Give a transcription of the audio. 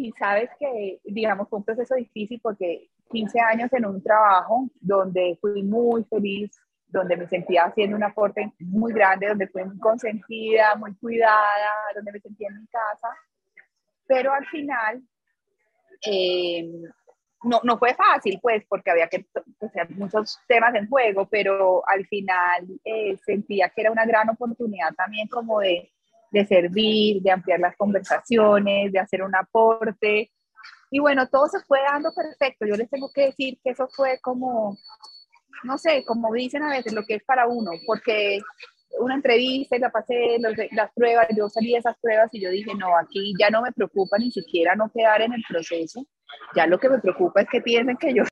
y sabes que, digamos, fue un proceso difícil porque 15 años en un trabajo donde fui muy feliz, donde me sentía haciendo un aporte muy grande, donde fui muy consentida, muy cuidada, donde me sentía en mi casa, pero al final eh, no, no fue fácil, pues, porque había que hacer muchos temas en juego, pero al final eh, sentía que era una gran oportunidad también como de, de servir, de ampliar las conversaciones, de hacer un aporte. Y bueno, todo se fue dando perfecto. Yo les tengo que decir que eso fue como, no sé, como dicen a veces, lo que es para uno, porque una entrevista y la pasé, las pruebas, yo salí de esas pruebas y yo dije, no, aquí ya no me preocupa ni siquiera no quedar en el proceso, ya lo que me preocupa es que piensen que yo